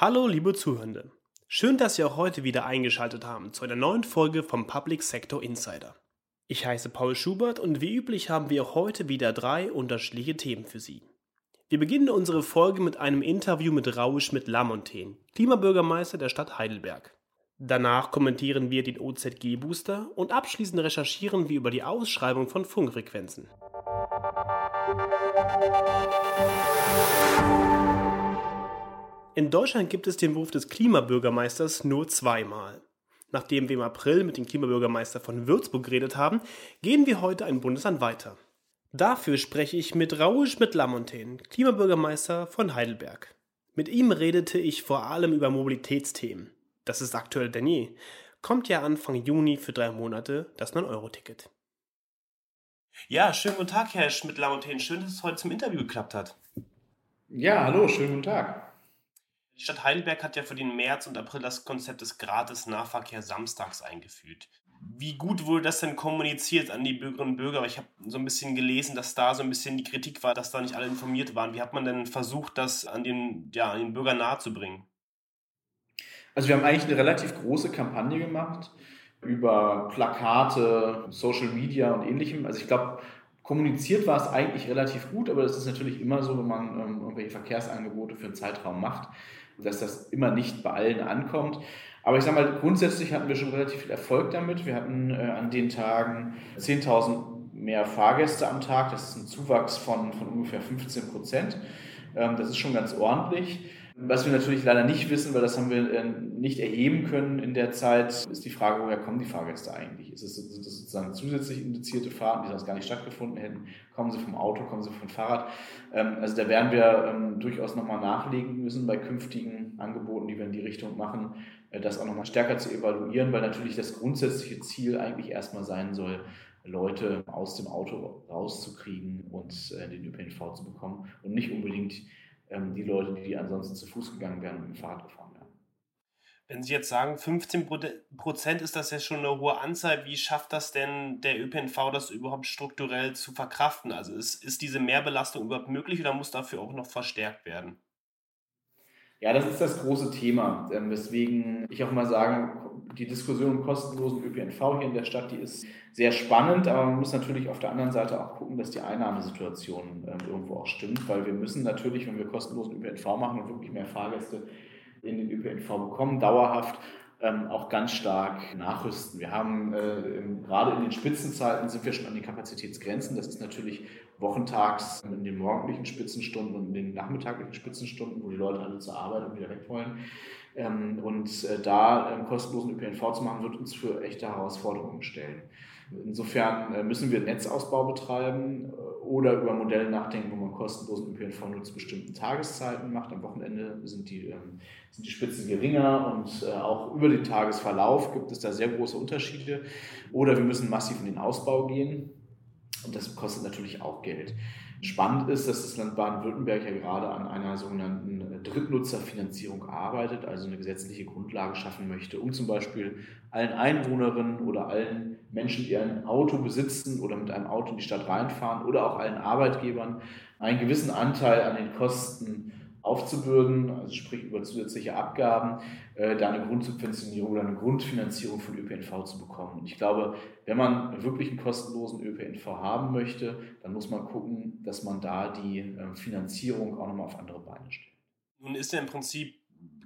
Hallo, liebe Zuhörende. Schön, dass Sie auch heute wieder eingeschaltet haben zu einer neuen Folge vom Public Sector Insider. Ich heiße Paul Schubert und wie üblich haben wir auch heute wieder drei unterschiedliche Themen für Sie. Wir beginnen unsere Folge mit einem Interview mit Raoul Schmidt-Lamontaine, Klimabürgermeister der Stadt Heidelberg. Danach kommentieren wir den OZG-Booster und abschließend recherchieren wir über die Ausschreibung von Funkfrequenzen. In Deutschland gibt es den Beruf des Klimabürgermeisters nur zweimal. Nachdem wir im April mit dem Klimabürgermeister von Würzburg geredet haben, gehen wir heute ein Bundesland weiter. Dafür spreche ich mit Raoul Schmidt-Lamontaine, Klimabürgermeister von Heidelberg. Mit ihm redete ich vor allem über Mobilitätsthemen das ist aktuell denn je, kommt ja Anfang Juni für drei Monate das 9-Euro-Ticket. Ja, schönen guten Tag, Herr Schmidt-Lamontaine. Schön, dass es heute zum Interview geklappt hat. Ja, hallo, schönen guten Tag. Die Stadt Heidelberg hat ja für den März und April das Konzept des Gratis-Nahverkehr samstags eingeführt. Wie gut wurde das denn kommuniziert an die Bürgerinnen und Bürger? Ich habe so ein bisschen gelesen, dass da so ein bisschen die Kritik war, dass da nicht alle informiert waren. Wie hat man denn versucht, das an den, ja, an den Bürgern nahezubringen? Also wir haben eigentlich eine relativ große Kampagne gemacht über Plakate, Social Media und ähnlichem. Also ich glaube, kommuniziert war es eigentlich relativ gut, aber das ist natürlich immer so, wenn man ähm, irgendwelche Verkehrsangebote für einen Zeitraum macht, dass das immer nicht bei allen ankommt. Aber ich sage mal, grundsätzlich hatten wir schon relativ viel Erfolg damit. Wir hatten äh, an den Tagen 10.000 mehr Fahrgäste am Tag. Das ist ein Zuwachs von, von ungefähr 15 Prozent. Ähm, das ist schon ganz ordentlich. Was wir natürlich leider nicht wissen, weil das haben wir äh, nicht erheben können in der Zeit, ist die Frage, woher kommen die Fahrgäste eigentlich? Ist es, sind das sozusagen zusätzlich indizierte Fahrten, die sonst gar nicht stattgefunden hätten? Kommen sie vom Auto, kommen sie vom Fahrrad? Ähm, also da werden wir ähm, durchaus nochmal nachlegen müssen bei künftigen Angeboten, die wir in die Richtung machen, äh, das auch nochmal stärker zu evaluieren, weil natürlich das grundsätzliche Ziel eigentlich erstmal sein soll, Leute aus dem Auto rauszukriegen und äh, den ÖPNV zu bekommen und nicht unbedingt ähm, die Leute, die ansonsten zu Fuß gegangen wären und mit dem Fahrrad gefahren wären. Wenn Sie jetzt sagen, 15 Prozent ist das ja schon eine hohe Anzahl, wie schafft das denn der ÖPNV, das überhaupt strukturell zu verkraften? Also ist, ist diese Mehrbelastung überhaupt möglich oder muss dafür auch noch verstärkt werden? Ja, das ist das große Thema, ähm, weswegen ich auch mal sage, die Diskussion um kostenlosen ÖPNV hier in der Stadt, die ist sehr spannend, aber man muss natürlich auf der anderen Seite auch gucken, dass die Einnahmesituation ähm, irgendwo auch stimmt, weil wir müssen natürlich, wenn wir kostenlosen ÖPNV machen und wirklich mehr Fahrgäste in den ÖPNV bekommen, dauerhaft ähm, auch ganz stark nachrüsten. Wir haben äh, gerade in den Spitzenzeiten sind wir schon an den Kapazitätsgrenzen. Das ist natürlich wochentags in den morgendlichen Spitzenstunden und in den nachmittaglichen Spitzenstunden, wo die Leute alle zur Arbeit und wieder weg wollen. Ähm, und äh, da ähm, kostenlosen ÖPNV zu machen, wird uns für echte Herausforderungen stellen. Insofern äh, müssen wir Netzausbau betreiben äh, oder über Modelle nachdenken, wo man kostenlosen ÖPNV nur zu bestimmten Tageszeiten macht. Am Wochenende sind die, ähm, sind die Spitzen geringer und auch über den Tagesverlauf gibt es da sehr große Unterschiede. Oder wir müssen massiv in den Ausbau gehen und das kostet natürlich auch Geld. Spannend ist, dass das Land Baden-Württemberg ja gerade an einer sogenannten Drittnutzerfinanzierung arbeitet, also eine gesetzliche Grundlage schaffen möchte, um zum Beispiel allen Einwohnerinnen oder allen Menschen, die ein Auto besitzen oder mit einem Auto in die Stadt reinfahren oder auch allen Arbeitgebern einen gewissen Anteil an den Kosten aufzubürden, also sprich über zusätzliche Abgaben, äh, da eine Grundsubventionierung oder eine Grundfinanzierung von ÖPNV zu bekommen. Und ich glaube, wenn man wirklich einen kostenlosen ÖPNV haben möchte, dann muss man gucken, dass man da die äh, Finanzierung auch nochmal auf andere Beine stellt. Nun ist ja im Prinzip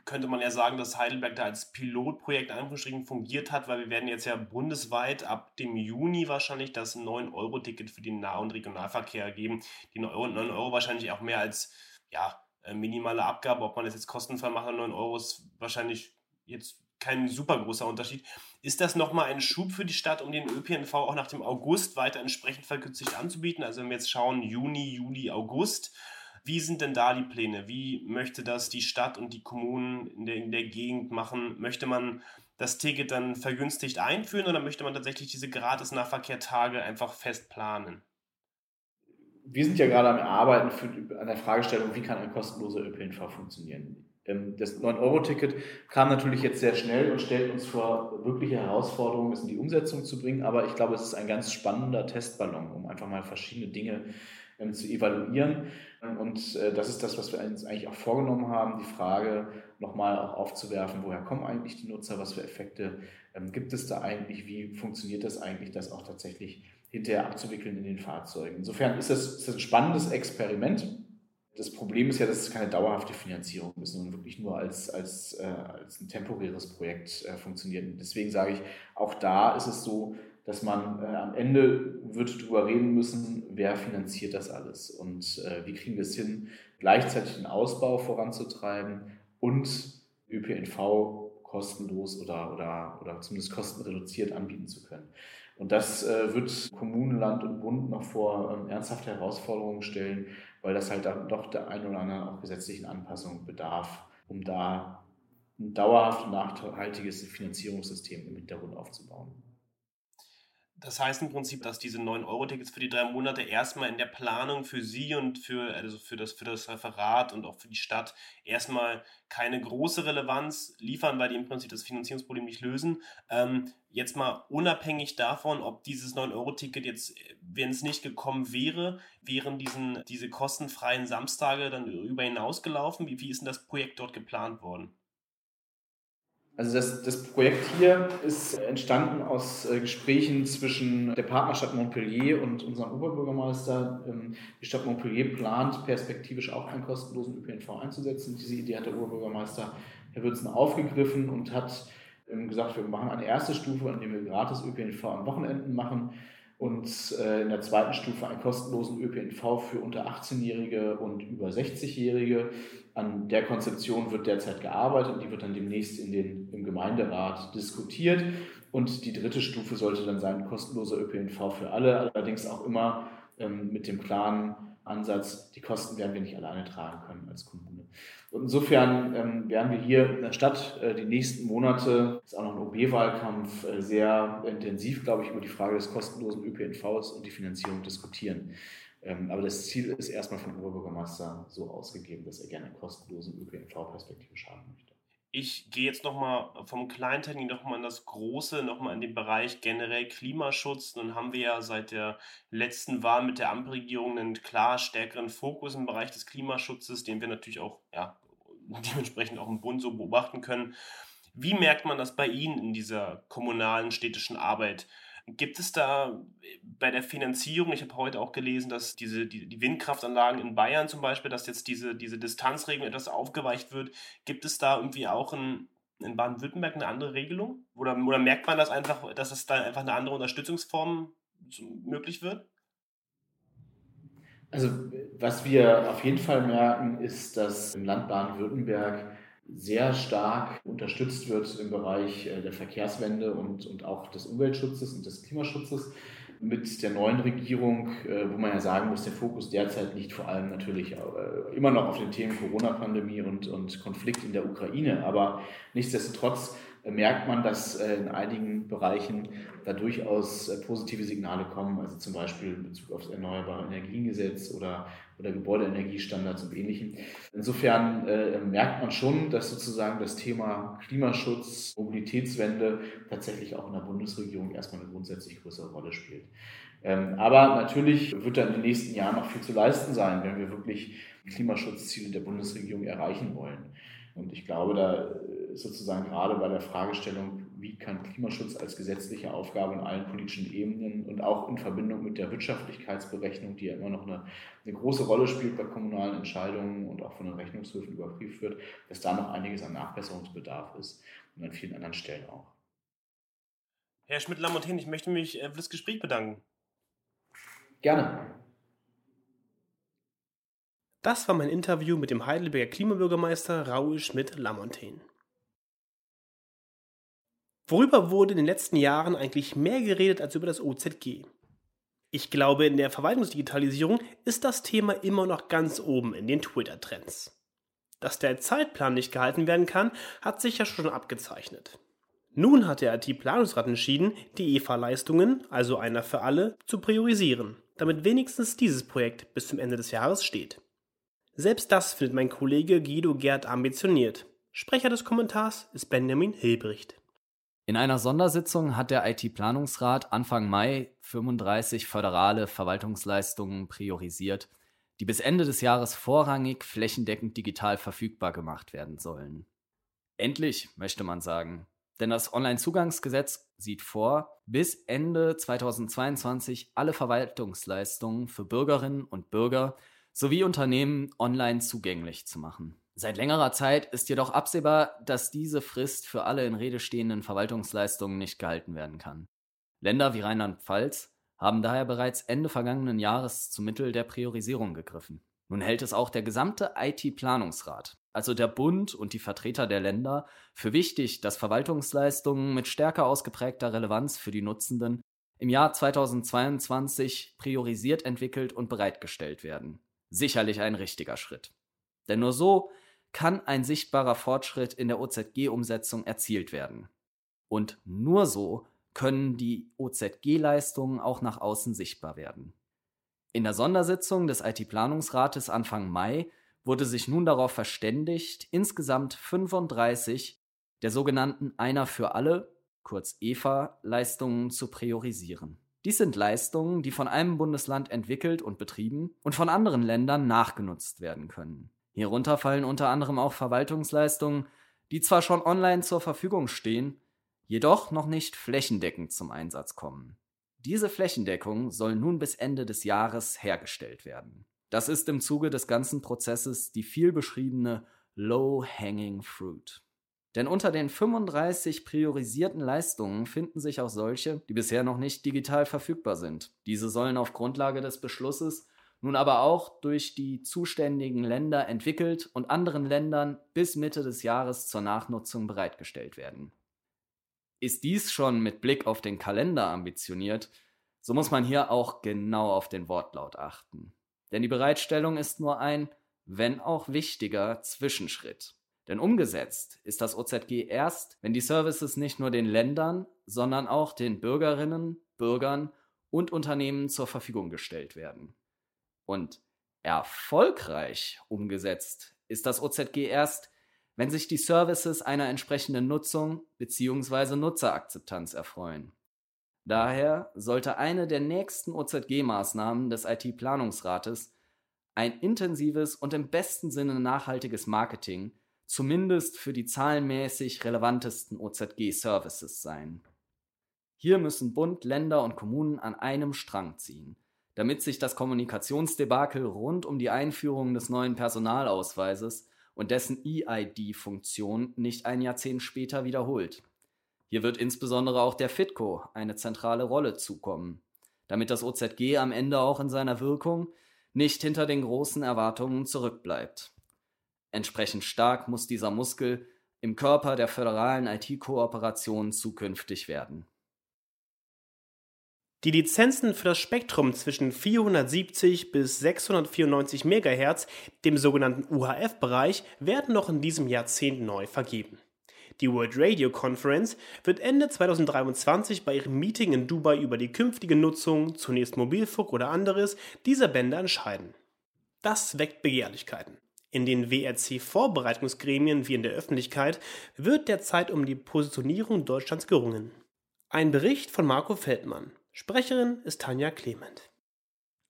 könnte man ja sagen, dass Heidelberg da als Pilotprojekt Anführungsstrichen fungiert hat, weil wir werden jetzt ja bundesweit ab dem Juni wahrscheinlich das 9-Euro-Ticket für den Nah- und Regionalverkehr geben. Die 9 Euro wahrscheinlich auch mehr als ja, minimale Abgabe, ob man das jetzt kostenfrei macht oder 9 Euro, ist wahrscheinlich jetzt kein super großer Unterschied. Ist das nochmal ein Schub für die Stadt, um den ÖPNV auch nach dem August weiter entsprechend verkürzigt anzubieten? Also wenn wir jetzt schauen, Juni, Juli, August, wie sind denn da die Pläne? Wie möchte das die Stadt und die Kommunen in der, in der Gegend machen? Möchte man das Ticket dann vergünstigt einführen oder möchte man tatsächlich diese Gratis-Nahverkehr-Tage einfach fest planen? Wir sind ja gerade am Arbeiten für, an der Fragestellung, wie kann ein kostenloser ÖPNV funktionieren. Ähm, das 9-Euro-Ticket kam natürlich jetzt sehr schnell und stellt uns vor wirkliche Herausforderungen, es in die Umsetzung zu bringen. Aber ich glaube, es ist ein ganz spannender Testballon, um einfach mal verschiedene Dinge ähm, zu evaluieren. Und äh, das ist das, was wir uns eigentlich auch vorgenommen haben, die Frage nochmal auch aufzuwerfen, woher kommen eigentlich die Nutzer, was für Effekte ähm, gibt es da eigentlich, wie funktioniert das eigentlich, das auch tatsächlich hinterher abzuwickeln in den Fahrzeugen. Insofern ist das, ist das ein spannendes Experiment. Das Problem ist ja, dass es keine dauerhafte Finanzierung ist, sondern wirklich nur als, als, äh, als ein temporäres Projekt äh, funktioniert. Und deswegen sage ich, auch da ist es so, dass man äh, am Ende wird darüber reden müssen, wer finanziert das alles und äh, wie kriegen wir es hin, gleichzeitig den Ausbau voranzutreiben und ÖPNV kostenlos oder, oder, oder zumindest kostenreduziert anbieten zu können. Und das äh, wird Kommunen, Land und Bund noch vor ähm, ernsthafte Herausforderungen stellen, weil das halt dann doch der ein oder anderen auch gesetzlichen Anpassung bedarf, um da ein dauerhaft nachhaltiges Finanzierungssystem im Hintergrund aufzubauen. Das heißt im Prinzip, dass diese 9-Euro-Tickets für die drei Monate erstmal in der Planung für Sie und für, also für, das, für das Referat und auch für die Stadt erstmal keine große Relevanz liefern, weil die im Prinzip das Finanzierungsproblem nicht lösen. Ähm, jetzt mal unabhängig davon, ob dieses 9-Euro-Ticket jetzt, wenn es nicht gekommen wäre, wären diesen, diese kostenfreien Samstage dann darüber hinausgelaufen? Wie, wie ist denn das Projekt dort geplant worden? Also das, das Projekt hier ist entstanden aus äh, Gesprächen zwischen der Partnerstadt Montpellier und unserem Oberbürgermeister. Ähm, die Stadt Montpellier plant perspektivisch auch einen kostenlosen ÖPNV einzusetzen. Diese Idee hat der Oberbürgermeister Herr Würzen aufgegriffen und hat ähm, gesagt, wir machen eine erste Stufe, an der wir gratis ÖPNV an Wochenenden machen und äh, in der zweiten Stufe einen kostenlosen ÖPNV für unter 18-Jährige und über 60-Jährige an der Konzeption wird derzeit gearbeitet und die wird dann demnächst in den, im Gemeinderat diskutiert. Und die dritte Stufe sollte dann sein, kostenloser ÖPNV für alle, allerdings auch immer ähm, mit dem klaren Ansatz, die Kosten werden wir nicht alleine tragen können als Kommune. Und insofern ähm, werden wir hier in der Stadt äh, die nächsten Monate, ist auch noch ein OB-Wahlkampf, äh, sehr intensiv, glaube ich, über die Frage des kostenlosen ÖPNVs und die Finanzierung diskutieren. Ähm, aber das Ziel ist erstmal vom Oberbürgermeister so ausgegeben, dass er gerne kostenlosen ÖPNV perspektivisch haben möchte. Ich gehe jetzt nochmal vom Kleinteilen nochmal in das Große, nochmal in den Bereich generell Klimaschutz. Nun haben wir ja seit der letzten Wahl mit der Ampelregierung einen klar stärkeren Fokus im Bereich des Klimaschutzes, den wir natürlich auch ja, dementsprechend auch im Bund so beobachten können. Wie merkt man das bei Ihnen in dieser kommunalen, städtischen Arbeit? Gibt es da bei der Finanzierung, ich habe heute auch gelesen, dass diese, die, die, Windkraftanlagen in Bayern zum Beispiel, dass jetzt diese, diese Distanzregelung etwas aufgeweicht wird, gibt es da irgendwie auch in, in Baden-Württemberg eine andere Regelung? Oder, oder merkt man das einfach, dass es da einfach eine andere Unterstützungsform möglich wird? Also was wir auf jeden Fall merken, ist, dass im Land Baden-Württemberg sehr stark unterstützt wird im Bereich äh, der Verkehrswende und, und auch des Umweltschutzes und des Klimaschutzes mit der neuen Regierung, äh, wo man ja sagen muss, der Fokus derzeit liegt vor allem natürlich äh, immer noch auf den Themen Corona-Pandemie und, und Konflikt in der Ukraine. Aber nichtsdestotrotz merkt man, dass in einigen Bereichen da durchaus positive Signale kommen, also zum Beispiel in Bezug auf das Erneuerbare Energiengesetz oder oder Gebäudeenergiestandards und Ähnlichem. Insofern äh, merkt man schon, dass sozusagen das Thema Klimaschutz, Mobilitätswende tatsächlich auch in der Bundesregierung erstmal eine grundsätzlich größere Rolle spielt. Ähm, aber natürlich wird da in den nächsten Jahren noch viel zu leisten sein, wenn wir wirklich Klimaschutzziele der Bundesregierung erreichen wollen. Und ich glaube, da ist sozusagen gerade bei der Fragestellung, wie kann Klimaschutz als gesetzliche Aufgabe in allen politischen Ebenen und auch in Verbindung mit der Wirtschaftlichkeitsberechnung, die ja immer noch eine, eine große Rolle spielt bei kommunalen Entscheidungen und auch von den Rechnungshöfen überprüft wird, dass da noch einiges an Nachbesserungsbedarf ist und an vielen anderen Stellen auch. Herr Schmidt-Lamontaine, ich möchte mich äh, für das Gespräch bedanken. Gerne. Das war mein Interview mit dem Heidelberger Klimabürgermeister Raoul Schmidt-Lamontaine. Worüber wurde in den letzten Jahren eigentlich mehr geredet als über das OZG? Ich glaube, in der Verwaltungsdigitalisierung ist das Thema immer noch ganz oben in den Twitter-Trends. Dass der Zeitplan nicht gehalten werden kann, hat sich ja schon abgezeichnet. Nun hat der IT-Planungsrat entschieden, die EFA-Leistungen, also einer für alle, zu priorisieren, damit wenigstens dieses Projekt bis zum Ende des Jahres steht. Selbst das findet mein Kollege Guido Gerd ambitioniert. Sprecher des Kommentars ist Benjamin Hilbricht. In einer Sondersitzung hat der IT-Planungsrat Anfang Mai 35 föderale Verwaltungsleistungen priorisiert, die bis Ende des Jahres vorrangig flächendeckend digital verfügbar gemacht werden sollen. Endlich, möchte man sagen. Denn das Onlinezugangsgesetz sieht vor, bis Ende 2022 alle Verwaltungsleistungen für Bürgerinnen und Bürger sowie Unternehmen online zugänglich zu machen. Seit längerer Zeit ist jedoch absehbar, dass diese Frist für alle in Rede stehenden Verwaltungsleistungen nicht gehalten werden kann. Länder wie Rheinland-Pfalz haben daher bereits Ende vergangenen Jahres zum Mittel der Priorisierung gegriffen. Nun hält es auch der gesamte IT-Planungsrat, also der Bund und die Vertreter der Länder, für wichtig, dass Verwaltungsleistungen mit stärker ausgeprägter Relevanz für die Nutzenden im Jahr 2022 priorisiert entwickelt und bereitgestellt werden. Sicherlich ein richtiger Schritt. Denn nur so kann ein sichtbarer Fortschritt in der OZG-Umsetzung erzielt werden. Und nur so können die OZG-Leistungen auch nach außen sichtbar werden. In der Sondersitzung des IT-Planungsrates Anfang Mai wurde sich nun darauf verständigt, insgesamt 35 der sogenannten Einer für alle, kurz EVA, Leistungen zu priorisieren. Dies sind Leistungen, die von einem Bundesland entwickelt und betrieben und von anderen Ländern nachgenutzt werden können. Hierunter fallen unter anderem auch Verwaltungsleistungen, die zwar schon online zur Verfügung stehen, jedoch noch nicht flächendeckend zum Einsatz kommen. Diese Flächendeckung soll nun bis Ende des Jahres hergestellt werden. Das ist im Zuge des ganzen Prozesses die viel beschriebene Low-Hanging Fruit. Denn unter den 35 priorisierten Leistungen finden sich auch solche, die bisher noch nicht digital verfügbar sind. Diese sollen auf Grundlage des Beschlusses nun aber auch durch die zuständigen Länder entwickelt und anderen Ländern bis Mitte des Jahres zur Nachnutzung bereitgestellt werden. Ist dies schon mit Blick auf den Kalender ambitioniert, so muss man hier auch genau auf den Wortlaut achten. Denn die Bereitstellung ist nur ein, wenn auch wichtiger, Zwischenschritt. Denn umgesetzt ist das OZG erst, wenn die Services nicht nur den Ländern, sondern auch den Bürgerinnen, Bürgern und Unternehmen zur Verfügung gestellt werden. Und erfolgreich umgesetzt ist das OZG erst, wenn sich die Services einer entsprechenden Nutzung bzw. Nutzerakzeptanz erfreuen. Daher sollte eine der nächsten OZG-Maßnahmen des IT-Planungsrates ein intensives und im besten Sinne nachhaltiges Marketing zumindest für die zahlenmäßig relevantesten OZG-Services sein. Hier müssen Bund, Länder und Kommunen an einem Strang ziehen damit sich das Kommunikationsdebakel rund um die Einführung des neuen Personalausweises und dessen EID-Funktion nicht ein Jahrzehnt später wiederholt. Hier wird insbesondere auch der FITCO eine zentrale Rolle zukommen, damit das OZG am Ende auch in seiner Wirkung nicht hinter den großen Erwartungen zurückbleibt. Entsprechend stark muss dieser Muskel im Körper der föderalen IT-Kooperation zukünftig werden. Die Lizenzen für das Spektrum zwischen 470 bis 694 MHz, dem sogenannten UHF-Bereich, werden noch in diesem Jahrzehnt neu vergeben. Die World Radio Conference wird Ende 2023 bei ihrem Meeting in Dubai über die künftige Nutzung, zunächst Mobilfunk oder anderes, dieser Bänder entscheiden. Das weckt Begehrlichkeiten. In den WRC-Vorbereitungsgremien wie in der Öffentlichkeit wird derzeit um die Positionierung Deutschlands gerungen. Ein Bericht von Marco Feldmann. Sprecherin ist Tanja Clement.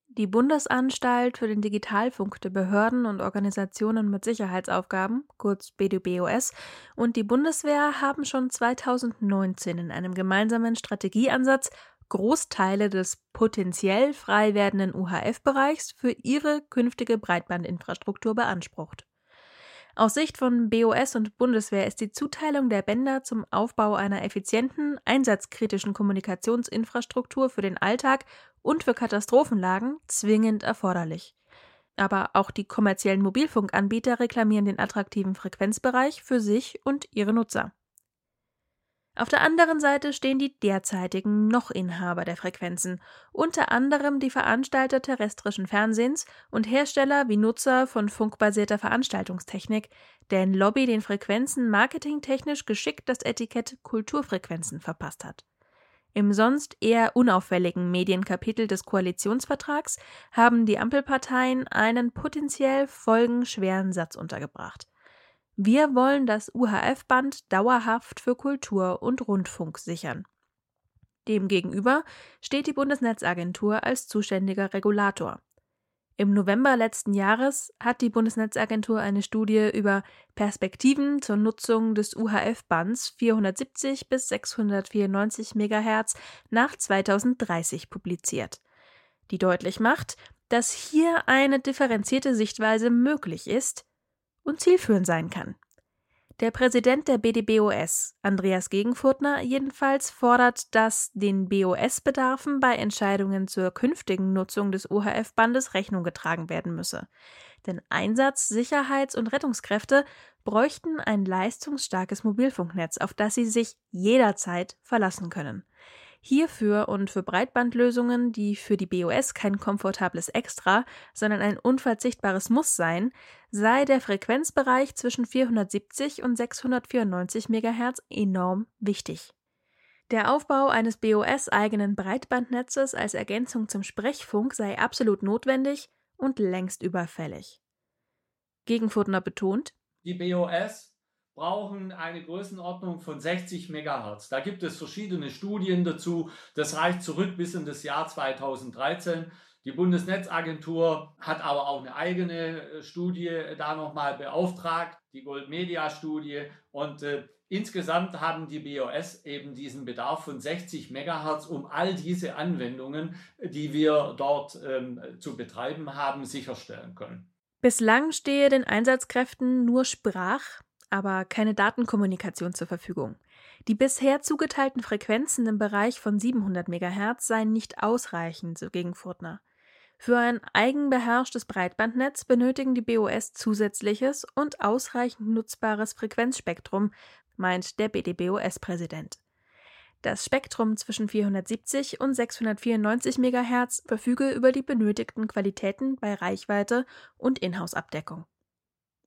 Die Bundesanstalt für den Digitalfunk der Behörden und Organisationen mit Sicherheitsaufgaben, kurz BDBOS, und die Bundeswehr haben schon 2019 in einem gemeinsamen Strategieansatz Großteile des potenziell frei werdenden UHF-Bereichs für ihre künftige Breitbandinfrastruktur beansprucht. Aus Sicht von BOS und Bundeswehr ist die Zuteilung der Bänder zum Aufbau einer effizienten, einsatzkritischen Kommunikationsinfrastruktur für den Alltag und für Katastrophenlagen zwingend erforderlich. Aber auch die kommerziellen Mobilfunkanbieter reklamieren den attraktiven Frequenzbereich für sich und ihre Nutzer. Auf der anderen Seite stehen die derzeitigen Noch-Inhaber der Frequenzen, unter anderem die Veranstalter terrestrischen Fernsehens und Hersteller wie Nutzer von funkbasierter Veranstaltungstechnik, deren Lobby den Frequenzen marketingtechnisch geschickt das Etikett Kulturfrequenzen verpasst hat. Im sonst eher unauffälligen Medienkapitel des Koalitionsvertrags haben die Ampelparteien einen potenziell folgenschweren Satz untergebracht. Wir wollen das UHF-Band dauerhaft für Kultur und Rundfunk sichern. Demgegenüber steht die Bundesnetzagentur als zuständiger Regulator. Im November letzten Jahres hat die Bundesnetzagentur eine Studie über Perspektiven zur Nutzung des UHF-Bands 470 bis 694 MHz nach 2030 publiziert, die deutlich macht, dass hier eine differenzierte Sichtweise möglich ist und zielführend sein kann. Der Präsident der BDBOS, Andreas Gegenfurtner, jedenfalls fordert, dass den BOS-Bedarfen bei Entscheidungen zur künftigen Nutzung des OHF-Bandes Rechnung getragen werden müsse. Denn Einsatz-, Sicherheits- und Rettungskräfte bräuchten ein leistungsstarkes Mobilfunknetz, auf das sie sich jederzeit verlassen können. Hierfür und für Breitbandlösungen, die für die BOS kein komfortables Extra, sondern ein unverzichtbares Muss seien, sei der Frequenzbereich zwischen 470 und 694 MHz enorm wichtig. Der Aufbau eines BOS-eigenen Breitbandnetzes als Ergänzung zum Sprechfunk sei absolut notwendig und längst überfällig. Gegenfurtner betont, die BOS brauchen eine Größenordnung von 60 Megahertz. Da gibt es verschiedene Studien dazu. Das reicht zurück bis in das Jahr 2013. Die Bundesnetzagentur hat aber auch eine eigene äh, Studie da nochmal beauftragt, die Gold Media Studie. Und äh, insgesamt haben die BOS eben diesen Bedarf von 60 Megahertz, um all diese Anwendungen, die wir dort ähm, zu betreiben haben, sicherstellen können. Bislang stehe den Einsatzkräften nur Sprach- aber keine Datenkommunikation zur Verfügung. Die bisher zugeteilten Frequenzen im Bereich von 700 MHz seien nicht ausreichend, so Gegenfurtner. Für ein eigenbeherrschtes Breitbandnetz benötigen die BOS zusätzliches und ausreichend nutzbares Frequenzspektrum, meint der BDBOS-Präsident. Das Spektrum zwischen 470 und 694 MHz verfüge über die benötigten Qualitäten bei Reichweite und Inhouse-Abdeckung.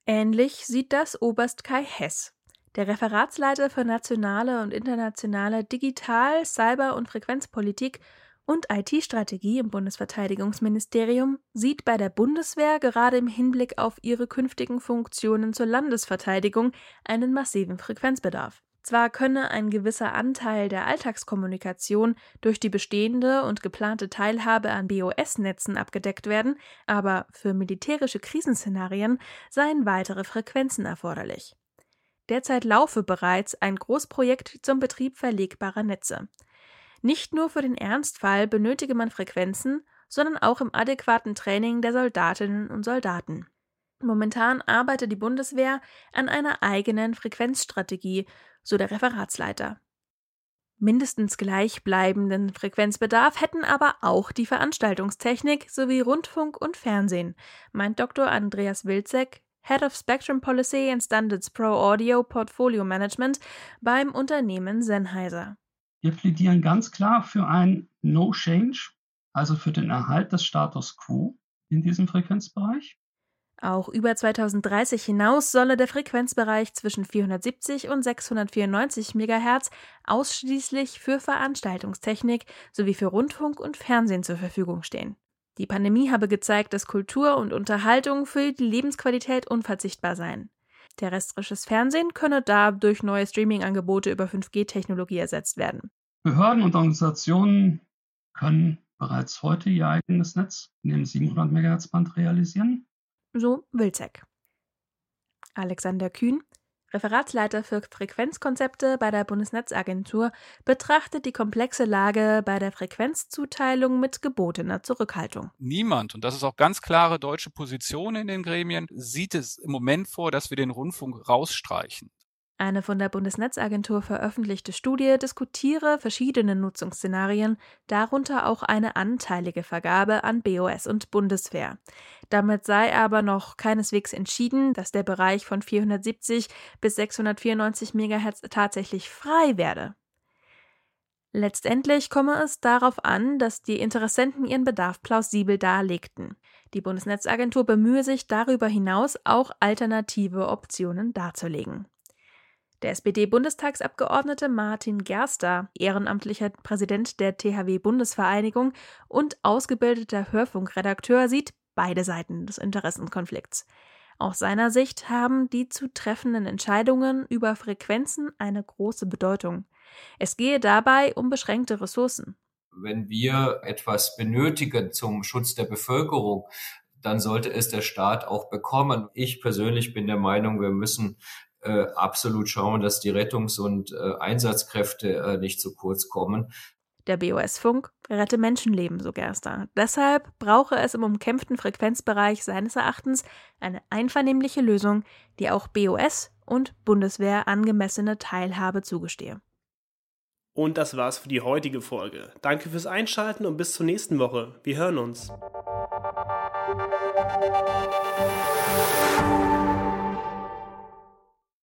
Ähnlich sieht das Oberst Kai Hess. Der Referatsleiter für nationale und internationale Digital-, Cyber- und Frequenzpolitik und IT-Strategie im Bundesverteidigungsministerium sieht bei der Bundeswehr gerade im Hinblick auf ihre künftigen Funktionen zur Landesverteidigung einen massiven Frequenzbedarf. Zwar könne ein gewisser Anteil der Alltagskommunikation durch die bestehende und geplante Teilhabe an BOS-Netzen abgedeckt werden, aber für militärische Krisenszenarien seien weitere Frequenzen erforderlich. Derzeit laufe bereits ein Großprojekt zum Betrieb verlegbarer Netze. Nicht nur für den Ernstfall benötige man Frequenzen, sondern auch im adäquaten Training der Soldatinnen und Soldaten. Momentan arbeitet die Bundeswehr an einer eigenen Frequenzstrategie so der Referatsleiter. Mindestens gleichbleibenden Frequenzbedarf hätten aber auch die Veranstaltungstechnik sowie Rundfunk und Fernsehen, meint Dr. Andreas Wilczek, Head of Spectrum Policy and Standards Pro Audio Portfolio Management beim Unternehmen Sennheiser. Wir plädieren ganz klar für ein No Change, also für den Erhalt des Status quo in diesem Frequenzbereich. Auch über 2030 hinaus solle der Frequenzbereich zwischen 470 und 694 MHz ausschließlich für Veranstaltungstechnik sowie für Rundfunk und Fernsehen zur Verfügung stehen. Die Pandemie habe gezeigt, dass Kultur und Unterhaltung für die Lebensqualität unverzichtbar seien. Terrestrisches Fernsehen könne da durch neue Streaming-Angebote über 5G-Technologie ersetzt werden. Behörden und Organisationen können bereits heute ihr eigenes Netz in dem 700 MHz Band realisieren so Wilczek. Alexander Kühn, Referatsleiter für Frequenzkonzepte bei der Bundesnetzagentur, betrachtet die komplexe Lage bei der Frequenzzuteilung mit gebotener Zurückhaltung. Niemand, und das ist auch ganz klare deutsche Position in den Gremien, sieht es im Moment vor, dass wir den Rundfunk rausstreichen. Eine von der Bundesnetzagentur veröffentlichte Studie diskutiere verschiedene Nutzungsszenarien, darunter auch eine anteilige Vergabe an BOS und Bundeswehr. Damit sei aber noch keineswegs entschieden, dass der Bereich von 470 bis 694 MHz tatsächlich frei werde. Letztendlich komme es darauf an, dass die Interessenten ihren Bedarf plausibel darlegten. Die Bundesnetzagentur bemühe sich darüber hinaus auch alternative Optionen darzulegen. Der SPD-Bundestagsabgeordnete Martin Gerster, ehrenamtlicher Präsident der THW-Bundesvereinigung und ausgebildeter Hörfunkredakteur, sieht beide Seiten des Interessenkonflikts. Aus seiner Sicht haben die zu treffenden Entscheidungen über Frequenzen eine große Bedeutung. Es gehe dabei um beschränkte Ressourcen. Wenn wir etwas benötigen zum Schutz der Bevölkerung, dann sollte es der Staat auch bekommen. Ich persönlich bin der Meinung, wir müssen äh, absolut schauen, dass die Rettungs- und äh, Einsatzkräfte äh, nicht zu kurz kommen. Der BOS-Funk rette Menschenleben, so Gerster. Deshalb brauche es im umkämpften Frequenzbereich seines Erachtens eine einvernehmliche Lösung, die auch BOS und Bundeswehr angemessene Teilhabe zugestehe. Und das war's für die heutige Folge. Danke fürs Einschalten und bis zur nächsten Woche. Wir hören uns.